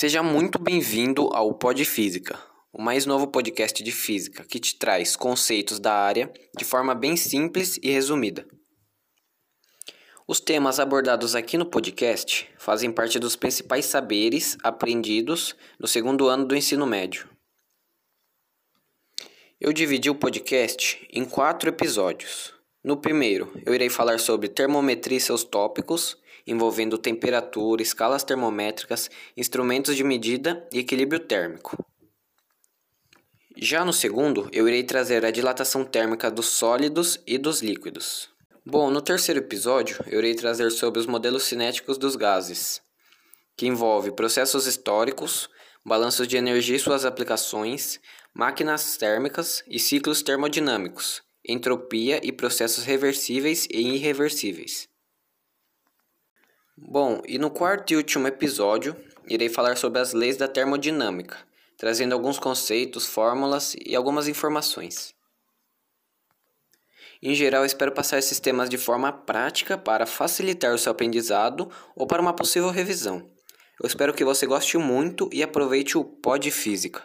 Seja muito bem-vindo ao Pod Física, o mais novo podcast de física que te traz conceitos da área de forma bem simples e resumida. Os temas abordados aqui no podcast fazem parte dos principais saberes aprendidos no segundo ano do ensino médio. Eu dividi o podcast em quatro episódios. No primeiro, eu irei falar sobre termometria e seus tópicos, envolvendo temperatura, escalas termométricas, instrumentos de medida e equilíbrio térmico. Já no segundo, eu irei trazer a dilatação térmica dos sólidos e dos líquidos. Bom, no terceiro episódio, eu irei trazer sobre os modelos cinéticos dos gases, que envolve processos históricos, balanços de energia e suas aplicações, máquinas térmicas e ciclos termodinâmicos, entropia e processos reversíveis e irreversíveis. Bom, e no quarto e último episódio, irei falar sobre as leis da termodinâmica, trazendo alguns conceitos, fórmulas e algumas informações. Em geral, espero passar esses temas de forma prática para facilitar o seu aprendizado ou para uma possível revisão. Eu espero que você goste muito e aproveite o Pod Física.